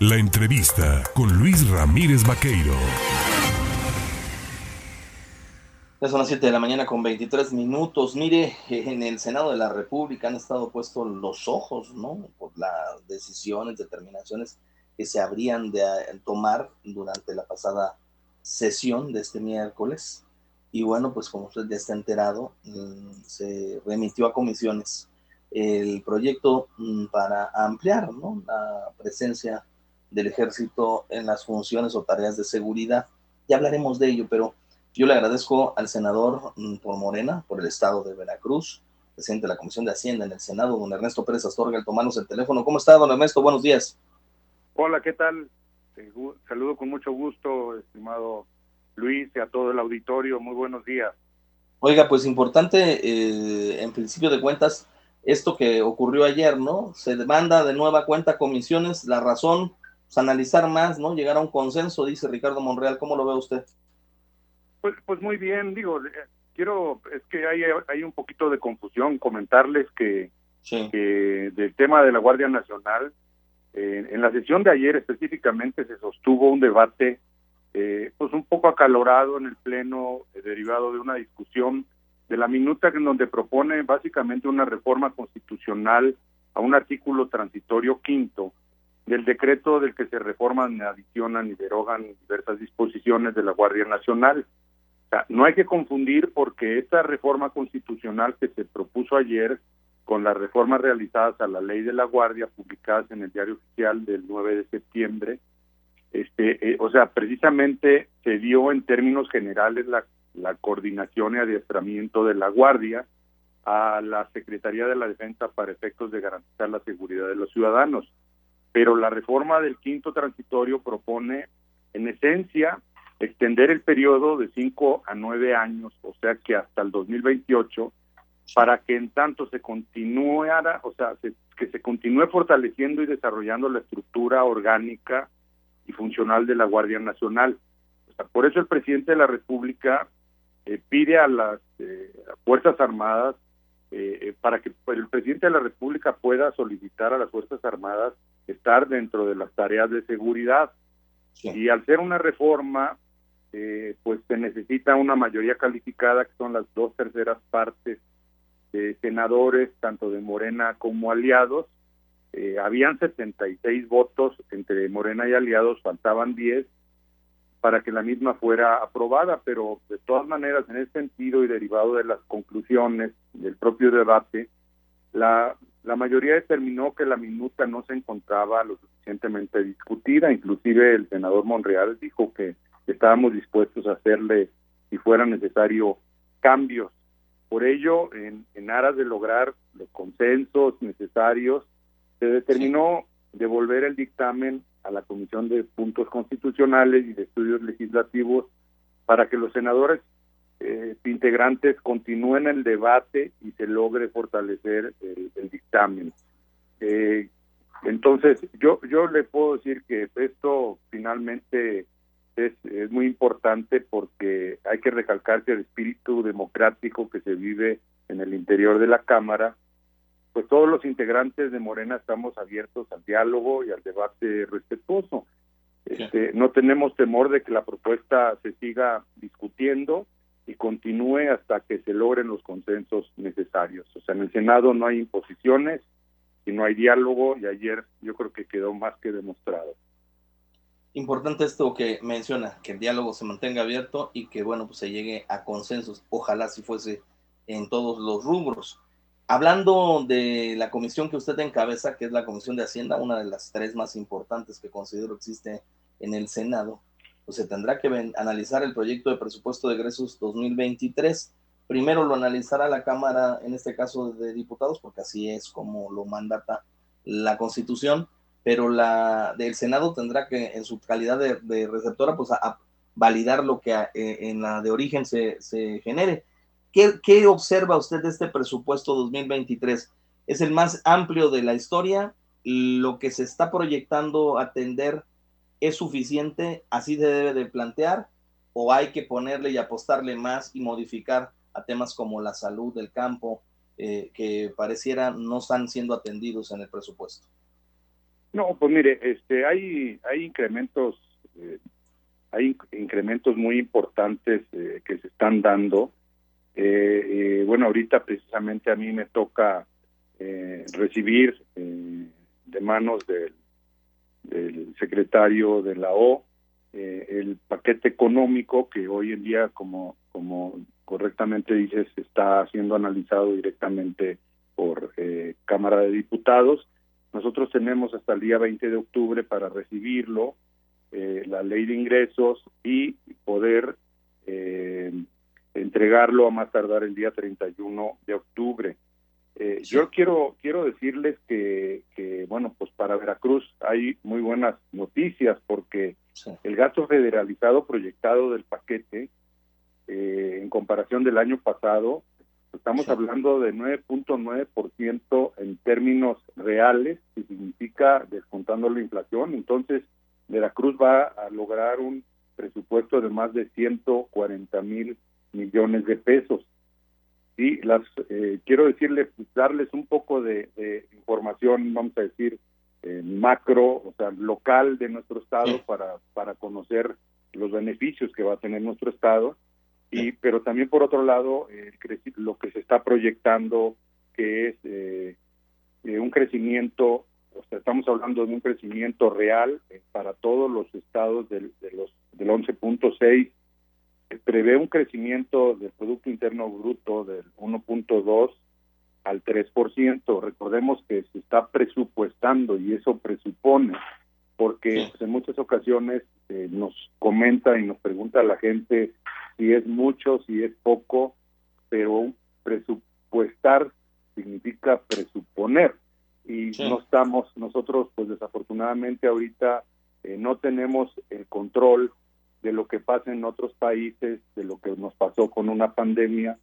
La entrevista con Luis Ramírez Vaqueiro. Ya son las 7 de la mañana con 23 minutos. Mire, en el Senado de la República han estado puestos los ojos, ¿no? Por las decisiones, determinaciones que se habrían de eh, tomar durante la pasada sesión de este miércoles. Y bueno, pues como usted ya está enterado, mm, se remitió a comisiones el proyecto mm, para ampliar ¿no? la presencia del ejército en las funciones o tareas de seguridad. Ya hablaremos de ello, pero yo le agradezco al senador mm, por Morena, por el estado de Veracruz, presidente de la Comisión de Hacienda en el Senado, don Ernesto Pérez Astorga, el tomarnos el teléfono. ¿Cómo está, don Ernesto? Buenos días. Hola, ¿qué tal? Saludo con mucho gusto, estimado Luis, y a todo el auditorio. Muy buenos días. Oiga, pues importante, eh, en principio de cuentas, esto que ocurrió ayer, ¿no? Se demanda de nueva cuenta comisiones, la razón, pues, analizar más, ¿no? Llegar a un consenso, dice Ricardo Monreal. ¿Cómo lo ve usted? Pues, pues muy bien, digo, eh, quiero, es que hay, hay un poquito de confusión, comentarles que, del tema de la Guardia Nacional, eh, en la sesión de ayer específicamente se sostuvo un debate eh, pues un poco acalorado en el Pleno, derivado de una discusión de la minuta en donde propone básicamente una reforma constitucional a un artículo transitorio quinto del decreto del que se reforman, adicionan y derogan diversas disposiciones de la Guardia Nacional no hay que confundir porque esta reforma constitucional que se propuso ayer con las reformas realizadas a la ley de la Guardia publicadas en el diario oficial del 9 de septiembre, este, eh, o sea, precisamente se dio en términos generales la, la coordinación y adiestramiento de la Guardia a la Secretaría de la Defensa para efectos de garantizar la seguridad de los ciudadanos. Pero la reforma del quinto transitorio propone, en esencia, extender el periodo de cinco a nueve años, o sea que hasta el 2028, para que en tanto se continuara, o sea, que se continúe fortaleciendo y desarrollando la estructura orgánica y funcional de la Guardia Nacional. Por eso el presidente de la República eh, pide a las eh, Fuerzas Armadas eh, para que el presidente de la República pueda solicitar a las Fuerzas Armadas estar dentro de las tareas de seguridad. Y al ser una reforma, eh, pues se necesita una mayoría calificada, que son las dos terceras partes de senadores, tanto de Morena como aliados. Eh, habían 76 votos entre Morena y aliados, faltaban 10 para que la misma fuera aprobada, pero de todas maneras, en ese sentido y derivado de las conclusiones del propio debate, la, la mayoría determinó que la minuta no se encontraba lo suficientemente discutida, inclusive el senador Monreal dijo que estábamos dispuestos a hacerle, si fuera necesario, cambios. Por ello, en, en aras de lograr los consensos necesarios, se determinó devolver el dictamen a la Comisión de Puntos Constitucionales y de Estudios Legislativos para que los senadores eh, integrantes continúen el debate y se logre fortalecer el, dictamen. Eh, entonces, yo, yo le puedo decir que esto finalmente es, es muy importante porque hay que recalcar que el espíritu democrático que se vive en el interior de la Cámara, pues todos los integrantes de Morena estamos abiertos al diálogo y al debate respetuoso. Este, no tenemos temor de que la propuesta se siga discutiendo y continúe hasta que se logren los consensos necesarios. O sea, en el Senado no hay imposiciones y no hay diálogo y ayer yo creo que quedó más que demostrado importante esto que menciona, que el diálogo se mantenga abierto y que, bueno, pues se llegue a consensos. Ojalá si fuese en todos los rubros. Hablando de la comisión que usted encabeza, que es la Comisión de Hacienda, una de las tres más importantes que considero existe en el Senado, pues se tendrá que analizar el proyecto de presupuesto de egresos 2023. Primero lo analizará la Cámara, en este caso de Diputados, porque así es como lo mandata la Constitución pero la del Senado tendrá que, en su calidad de, receptora, pues validar lo que eh, en la de origen se, genere. ¿Qué, observa usted de este presupuesto 2023? ¿Es el más amplio de la historia? ¿Lo que se está proyectando atender es suficiente? ¿Así se debe de plantear? ¿O hay que ponerle y apostarle más y modificar a temas como la salud del campo, eh, que pareciera no están siendo atendidos en el presupuesto? No, pues mire, este, hay, hay incrementos, eh, hay incrementos muy importantes eh, que se están dando. Bueno, ahorita precisamente a mí me toca recibir de manos del, del secretario de la O el paquete económico que hoy en día, como, como correctamente dices, está siendo analizado directamente por Cámara de Diputados nosotros tenemos hasta el día 20 de octubre para recibirlo, eh, la ley de ingresos y poder eh, entregarlo a más tardar el día 31 de octubre. Eh, Yo quiero quiero decirles que, que, bueno, pues para Veracruz hay muy buenas noticias porque el gasto federalizado proyectado del paquete eh, en comparación del año pasado Estamos hablando de 9.9% en términos reales, que significa descontando la inflación. Entonces, Veracruz va a lograr un presupuesto de más de 140 mil millones de pesos. Y las eh, quiero decirles, darles un poco de, información, vamos a decir, eh, macro, o sea, local de nuestro estado para, para conocer los beneficios que va a tener nuestro estado. Y pero también por otro lado lo que se está proyectando que es eh, eh, un crecimiento o sea estamos hablando de un crecimiento real eh, para todos los estados del, de los del 11.6 prevé un crecimiento del producto interno bruto del 1.2 al 3%. Recordemos que se está presupuestando y eso presupone porque pues, en muchas ocasiones nos comenta y nos pregunta la gente si es mucho, si es poco, pero presupuestar significa presuponer. Y no estamos nosotros pues desafortunadamente ahorita eh, no tenemos el control de lo que pasa en otros países, de lo que nos pasó con una pandemia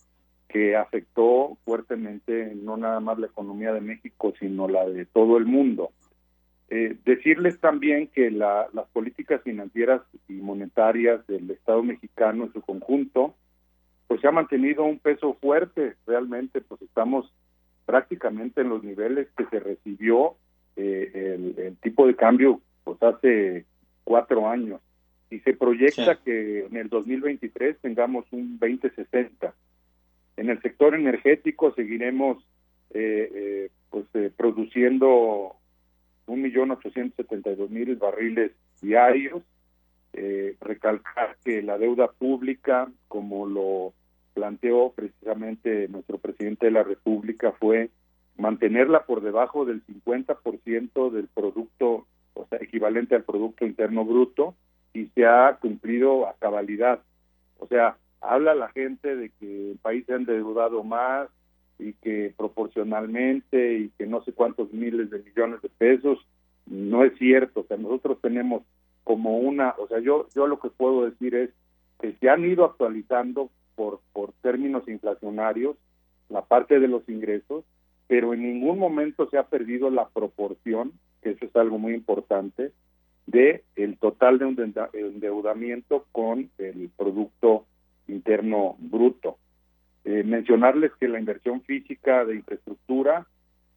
que afectó fuertemente no nada más la economía de México, sino la de todo el mundo. Eh, decirles también que las políticas financieras y monetarias del Estado mexicano en su conjunto, pues se ha mantenido un peso fuerte, realmente pues estamos prácticamente en los niveles que se recibió eh, el, tipo de cambio pues hace cuatro años y se proyecta que en el 2023 tengamos un 2060. En el sector energético seguiremos eh, pues produciendo un millón ochocientos setenta y dos mil barriles diarios. Eh, recalcar que la deuda pública, como lo planteó precisamente nuestro presidente de la República, fue mantenerla por debajo del 50% del producto, o sea, equivalente al Producto Interno Bruto, y se ha cumplido a cabalidad. O sea, habla la gente de que el país se ha endeudado más, y que proporcionalmente y que no sé cuántos miles de millones de pesos, no es cierto, o sea, nosotros tenemos como una, o sea, yo yo lo que puedo decir es que se han ido actualizando por por términos inflacionarios la parte de los ingresos, pero en ningún momento se ha perdido la proporción, que eso es algo muy importante, de el total de endeudamiento con el producto interno bruto. Eh, mencionarles que la inversión física de infraestructura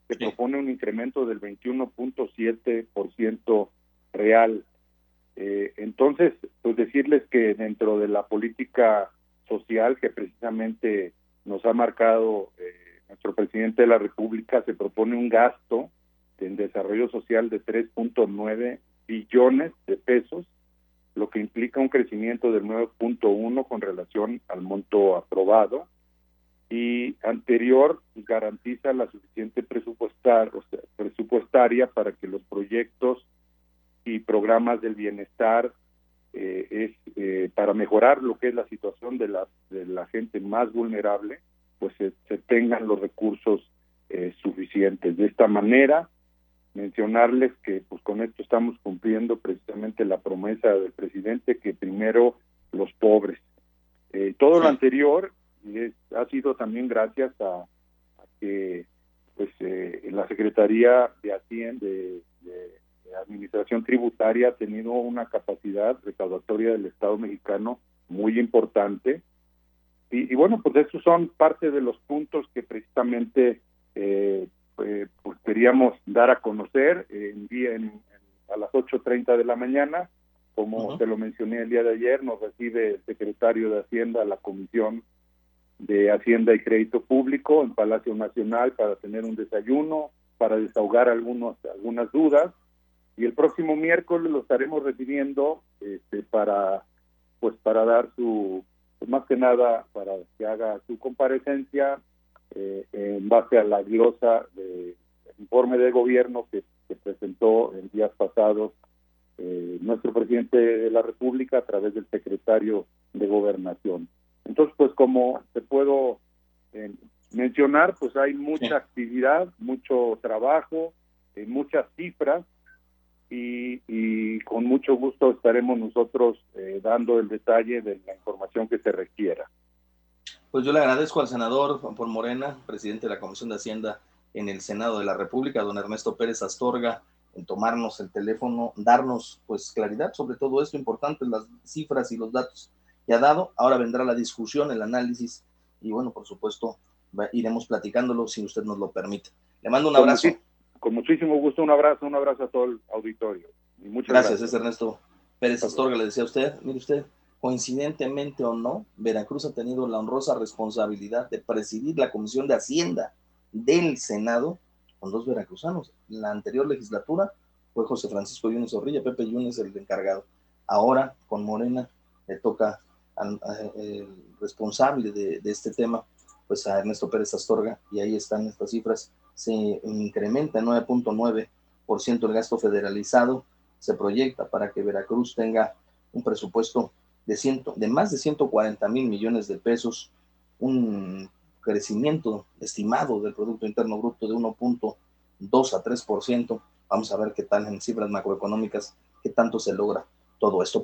se propone un incremento del 21.7% real. Eh, entonces, pues decirles que dentro de la política social que precisamente nos ha marcado eh, nuestro presidente de la República, se propone un gasto en desarrollo social de 3.9 billones de pesos, lo que implica un crecimiento del 9.1 con relación al monto aprobado. Y anterior garantiza la suficiente presupuestar, o sea, presupuestaria para que los proyectos y programas del bienestar eh, es eh, para mejorar lo que es la situación de la de la gente más vulnerable pues se, tengan los recursos eh, suficientes. De esta manera mencionarles que pues con esto estamos cumpliendo precisamente la promesa del presidente que primero los pobres. Todo lo anterior ha sido también gracias a, que pues eh, la Secretaría de Hacienda de, Administración Tributaria ha tenido una capacidad recaudatoria del Estado mexicano muy importante. Y, bueno pues esos son parte de los puntos que precisamente eh, pues, pues queríamos dar a conocer en día en, a las 8.30 de la mañana. Como te lo mencioné el día de ayer, nos recibe el secretario de Hacienda la Comisión de Hacienda y Crédito Público en Palacio Nacional para tener un desayuno, para desahogar algunos, algunas dudas. Y el próximo miércoles lo estaremos recibiendo este, para, pues para dar su, pues más que nada, para que haga su comparecencia eh, en base a la glosa del informe de gobierno que, presentó en días pasados eh, nuestro presidente de la República a través del secretario de Gobernación. Entonces, pues como te puedo eh, mencionar, pues hay mucha actividad, mucho trabajo, muchas cifras y, y, con mucho gusto estaremos nosotros dando el detalle de la información que se requiera. Pues yo le agradezco al senador por Morena, presidente de la Comisión de Hacienda en el Senado de la República, don Ernesto Pérez Astorga, en tomarnos el teléfono, darnos pues claridad sobre todo esto importante, las cifras y los datos que ha dado. Ahora vendrá la discusión, el análisis y bueno, por supuesto, iremos platicándolo si usted nos lo permite. Le mando un abrazo. Con, muchísimo gusto, un abrazo, un abrazo a todo el auditorio. Y muchas gracias. Gracias, es Ernesto Pérez Astorga, le decía a usted, mire usted, coincidentemente o no, Veracruz ha tenido la honrosa responsabilidad de presidir la Comisión de Hacienda del Senado con dos veracruzanos. La anterior legislatura fue José Francisco Yunes Orrilla, Pepe Yunes el encargado. Ahora con Morena le toca al, el responsable de, de, este tema, pues a Ernesto Pérez Astorga, y ahí están estas cifras. Se incrementa en 9.9% el gasto federalizado, se proyecta para que Veracruz tenga un presupuesto de, ciento, de más de 140 mil millones de pesos, un crecimiento estimado del Producto Interno Bruto de 1.2 a 3%. Vamos a ver qué tal en cifras macroeconómicas, qué tanto se logra todo esto.